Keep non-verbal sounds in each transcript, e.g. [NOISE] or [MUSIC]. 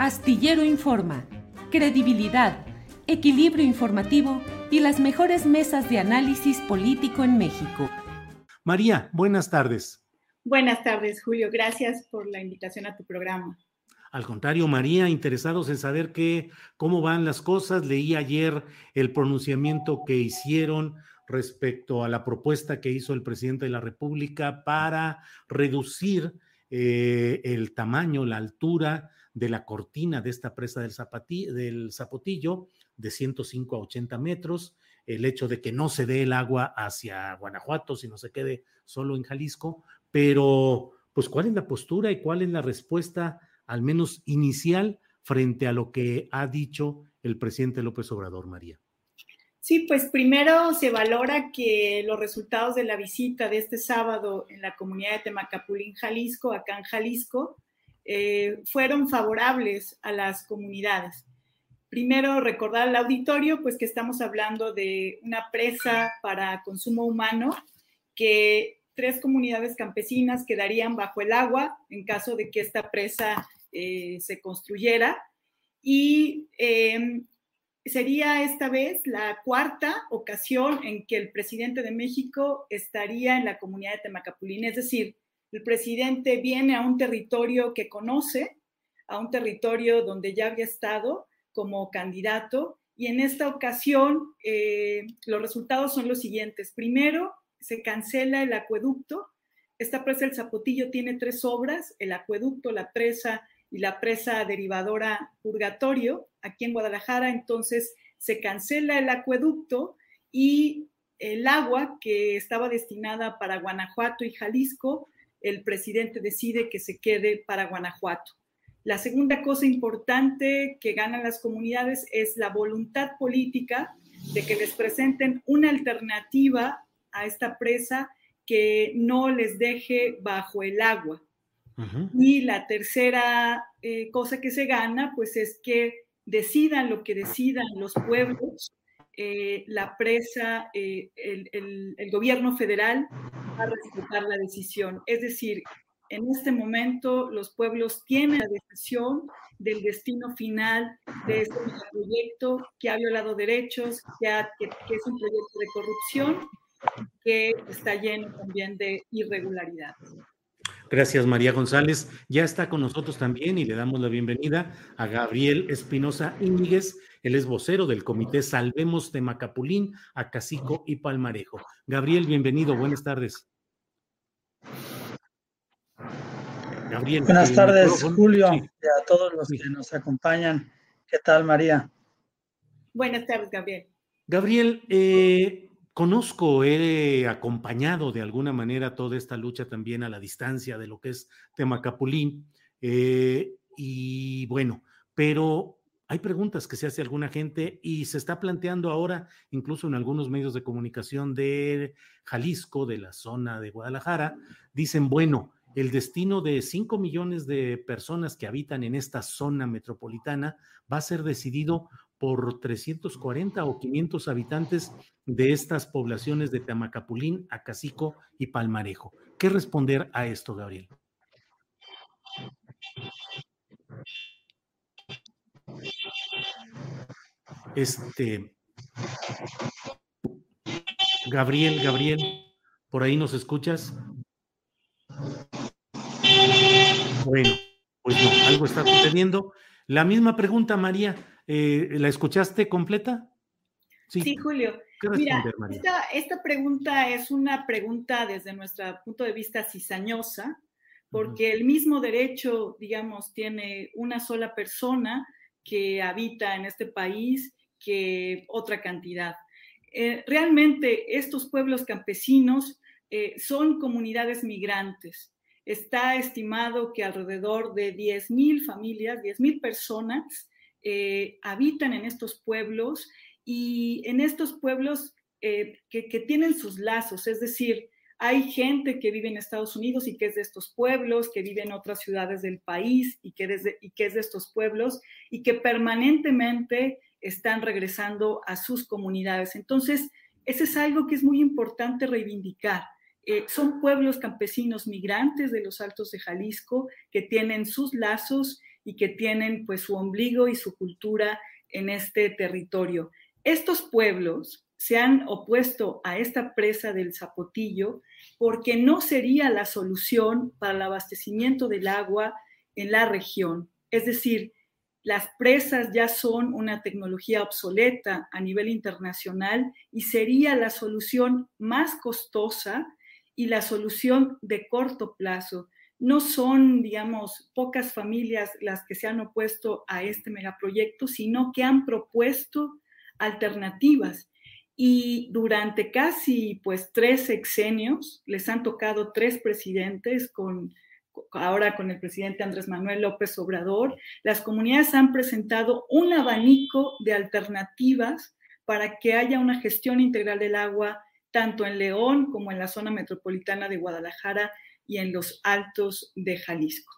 Astillero Informa, credibilidad, equilibrio informativo y las mejores mesas de análisis político en México. María, buenas tardes. Buenas tardes, Julio. Gracias por la invitación a tu programa. Al contrario, María, interesados en saber qué, cómo van las cosas. Leí ayer el pronunciamiento que hicieron respecto a la propuesta que hizo el presidente de la República para reducir eh, el tamaño, la altura de la cortina de esta presa del, del Zapotillo de 105 a 80 metros, el hecho de que no se dé el agua hacia Guanajuato, sino se quede solo en Jalisco, pero pues cuál es la postura y cuál es la respuesta, al menos inicial, frente a lo que ha dicho el presidente López Obrador, María. Sí, pues primero se valora que los resultados de la visita de este sábado en la comunidad de Temacapulín, Jalisco, acá en Jalisco, eh, fueron favorables a las comunidades. Primero, recordar al auditorio, pues que estamos hablando de una presa para consumo humano, que tres comunidades campesinas quedarían bajo el agua en caso de que esta presa eh, se construyera. Y em, sería esta vez la cuarta ocasión en que el presidente de México estaría en la comunidad de Temacapulín, es decir, el presidente viene a un territorio que conoce, a un territorio donde ya había estado como candidato y en esta ocasión eh, los resultados son los siguientes. Primero, se cancela el acueducto. Esta presa del Zapotillo tiene tres obras, el acueducto, la presa y la presa derivadora Purgatorio, aquí en Guadalajara. Entonces, se cancela el acueducto y el agua que estaba destinada para Guanajuato y Jalisco el presidente decide que se quede para Guanajuato. La segunda cosa importante que ganan las comunidades es la voluntad política de que les presenten una alternativa a esta presa que no les deje bajo el agua. Y la tercera eh, cosa que se gana, pues es que decidan lo que decidan los pueblos, eh, la presa, eh, el, el, gobierno federal a respetar la decisión. Es decir, en este momento los pueblos tienen la decisión del destino final de este proyecto que ha violado derechos, que, que, es un proyecto de corrupción, que está lleno también de irregularidades. Gracias, María González. Ya está con nosotros también y le damos la bienvenida a Gabriel Espinosa Íñiguez. Él es vocero del comité Salvemos de Macapulín, Acacico y Palmarejo. Gabriel, bienvenido. Buenas tardes. Gabriel. Buenas tardes, Julio, y a todos los que nos acompañan. ¿Qué tal, María? Buenas tardes, Gabriel. Gabriel, eh, conozco, he acompañado de alguna manera toda esta lucha también a la distancia de lo que es Temacapulín. Eh, y bueno, pero hay preguntas que se hace alguna gente y se está planteando ahora, incluso en algunos medios de comunicación de Jalisco, de la zona de Guadalajara, dicen, bueno, el destino de 5 millones de personas que habitan en esta zona metropolitana va a ser decidido por 340 o 500 habitantes de estas poblaciones de Tamacapulín, Acacico y Palmarejo. ¿Qué responder a esto, Gabriel? Este. Gabriel, Gabriel, ¿por ahí nos escuchas? Bueno, pues no, algo está sucediendo. La misma pregunta, María, eh, ¿la escuchaste completa? Sí, Julio. Mira, esta, pregunta es una pregunta desde nuestro punto de vista cizañosa, porque el mismo derecho, digamos, tiene una sola persona que habita en este país que otra cantidad. Eh, realmente estos pueblos campesinos eh, son comunidades migrantes. Está estimado que alrededor de 10.000 familias, 10.000 personas eh, habitan en estos pueblos y en estos pueblos que, que tienen sus lazos, es decir, hay gente que vive en Estados Unidos y que es de estos pueblos, que vive en otras ciudades del país y que, y que es de estos pueblos y que permanentemente están regresando a sus comunidades. Entonces, ese es algo que es muy importante reivindicar. Eh, son pueblos campesinos migrantes de los Altos de Jalisco que tienen sus lazos y que tienen pues su ombligo y su cultura en este territorio. Estos pueblos se han opuesto a esta presa del Zapotillo porque no sería la solución para el abastecimiento del agua en la región. Es decir, las presas ya son una tecnología obsoleta a nivel internacional y sería la solución más costosa y la solución de corto plazo. No son, digamos, pocas familias las que se han opuesto a este megaproyecto, sino que han propuesto alternativas y durante casi pues tres sexenios les han tocado tres presidentes con ahora con el presidente Andrés Manuel López Obrador, las comunidades han presentado un abanico de alternativas para que haya una gestión integral del agua tanto en León como en la zona metropolitana de Guadalajara y en los altos de Jalisco.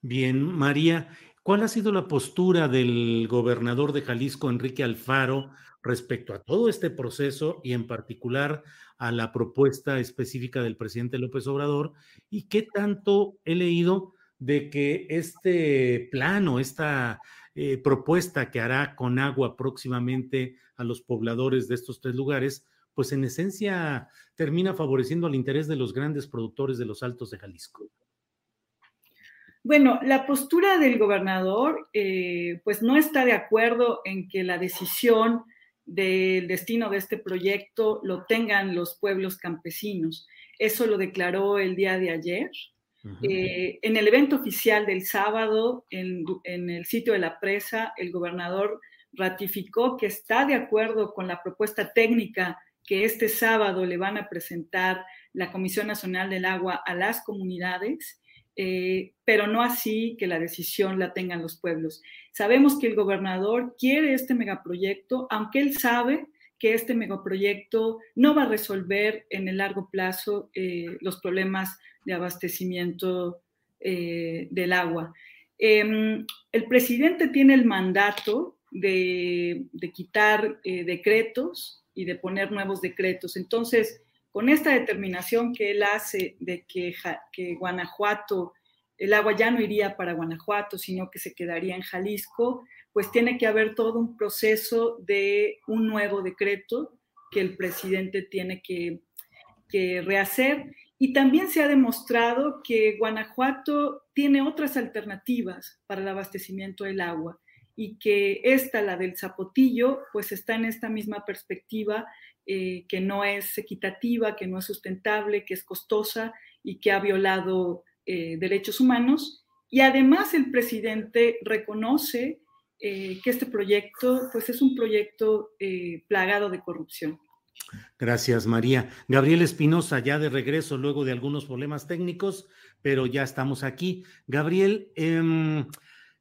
Bien, María, ¿cuál ha sido la postura del gobernador de Jalisco, Enrique Alfaro, respecto a todo este proceso y en particular a la propuesta específica del presidente López Obrador y qué tanto he leído de que este plano, esta eh, propuesta que hará con agua próximamente a los pobladores de estos tres lugares, pues en esencia termina favoreciendo el interés de los grandes productores de los altos de Jalisco. Bueno, la postura del gobernador, eh, pues no está de acuerdo en que la decisión del destino de este proyecto lo tengan los pueblos campesinos. Eso lo declaró el día de ayer. Eh, en el evento oficial del sábado, en, en, el sitio de la presa, el gobernador ratificó que está de acuerdo con la propuesta técnica que este sábado le van a presentar la Comisión Nacional del Agua a las comunidades eh, pero no así que la decisión la tengan los pueblos. Sabemos que el gobernador quiere este megaproyecto, aunque él sabe que este megaproyecto no va a resolver en el largo plazo eh, los problemas de abastecimiento eh, del agua. Em, el presidente tiene el mandato de, de quitar decretos y de poner nuevos decretos. Entonces, con esta determinación que él hace de que, Guanajuato, el agua ya no iría para Guanajuato, sino que se quedaría en Jalisco, pues tiene que haber todo un proceso de un nuevo decreto que el presidente tiene que, que rehacer. Y también se ha demostrado que Guanajuato tiene otras alternativas para el abastecimiento del agua y que esta, la del zapotillo, pues está en esta misma perspectiva eh, que no es equitativa, que no es sustentable, que es costosa y que ha violado eh, derechos humanos. Y además el presidente reconoce eh, que este proyecto pues es un proyecto plagado de corrupción. Gracias, María. Gabriel Espinosa, ya de regreso luego de algunos problemas técnicos, pero ya estamos aquí. Gabriel, eh,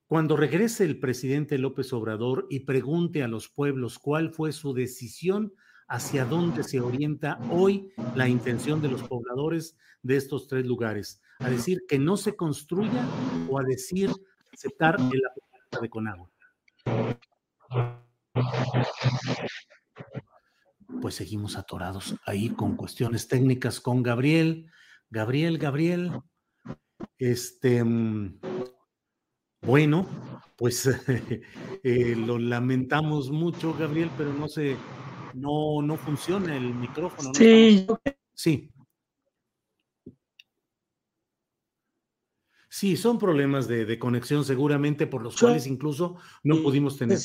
cuando regrese el presidente López Obrador y pregunte a los pueblos cuál fue su decisión, hacia dónde se orienta hoy la intención de los pobladores de estos tres lugares, a decir que no se construya o a decir aceptar el apertura de Conagua. Pues seguimos atorados ahí con cuestiones técnicas con Gabriel. Gabriel, Gabriel, este, mm, bueno, pues [LAUGHS] eh, lo lamentamos mucho, Gabriel, pero no se, no, no funciona el micrófono. Sí. Sí. Sí, son problemas de, conexión seguramente por los cuales incluso no pudimos tener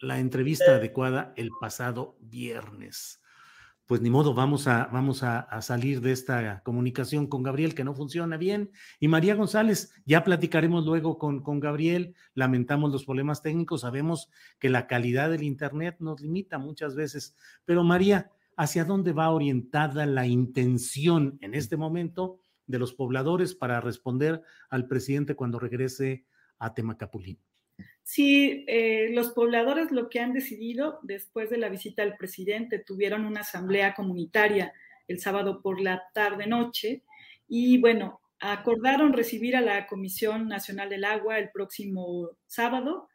la entrevista adecuada el pasado viernes pues ni modo, vamos a, vamos a, salir de esta comunicación con Gabriel que no funciona bien. Y María González, ya platicaremos luego con, con Gabriel, lamentamos los problemas técnicos, sabemos que la calidad del Internet nos limita muchas veces, pero María, ¿hacia dónde va orientada la intención en este momento de los pobladores para responder al presidente cuando regrese a Temacapulín? Sí, eh, los pobladores lo que han decidido después de la visita del presidente, tuvieron una asamblea comunitaria el sábado por la tarde-noche y bueno, acordaron recibir a la Comisión Nacional del Agua el próximo sábado,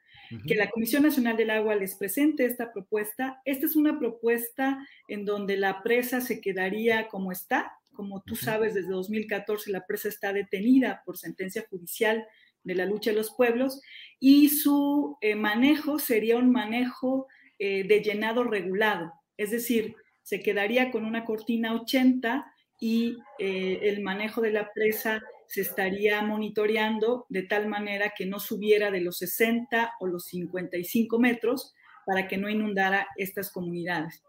que la Comisión Nacional del Agua les presente esta propuesta. Esta es una propuesta en donde la presa se quedaría como está. Como tú sabes, desde 2014 la presa está detenida por sentencia judicial de la lucha de los pueblos, y su eh, manejo sería un manejo eh, de llenado regulado, es decir, se quedaría con una cortina 80 y eh, el manejo de la presa se estaría monitoreando de tal manera que no subiera de los 60 o los 55 metros para que no inundara estas comunidades.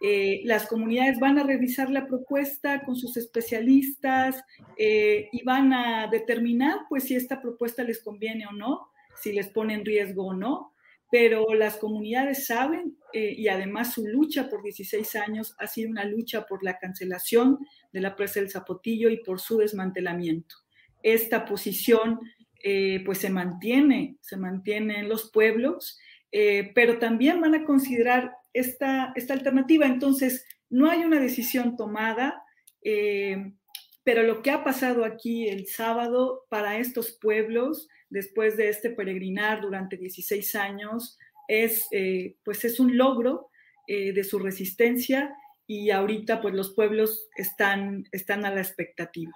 Eh, las comunidades van a revisar la propuesta con sus especialistas eh, y van a determinar pues si esta propuesta les conviene o no, si les pone en riesgo o no, pero las comunidades saben eh, y además su lucha por 16 años ha sido una lucha por la cancelación de la presa del Zapotillo y por su desmantelamiento. Esta posición pues se mantiene, se mantiene en los pueblos, pero también van a considerar esta, alternativa. Entonces, no hay una decisión tomada, eh, pero lo que ha pasado aquí el sábado para estos pueblos, después de este peregrinar durante 16 años, es, eh, pues es un logro eh, de su resistencia y ahorita pues los pueblos están, están a la expectativa.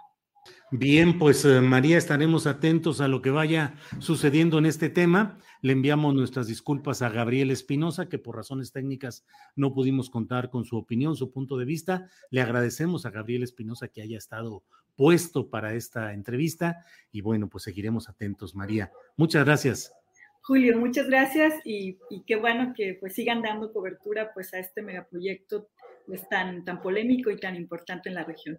Bien, pues eh, María, estaremos atentos a lo que vaya sucediendo en este tema. Le enviamos nuestras disculpas a Gabriel Espinosa, que por razones técnicas no pudimos contar con su opinión, su punto de vista. Le agradecemos a Gabriel Espinosa que haya estado puesto para esta entrevista y bueno, pues seguiremos atentos, María. Muchas gracias. Julio, muchas gracias y, qué bueno que pues sigan dando cobertura pues a este megaproyecto pues, tan, tan polémico y tan importante en la región.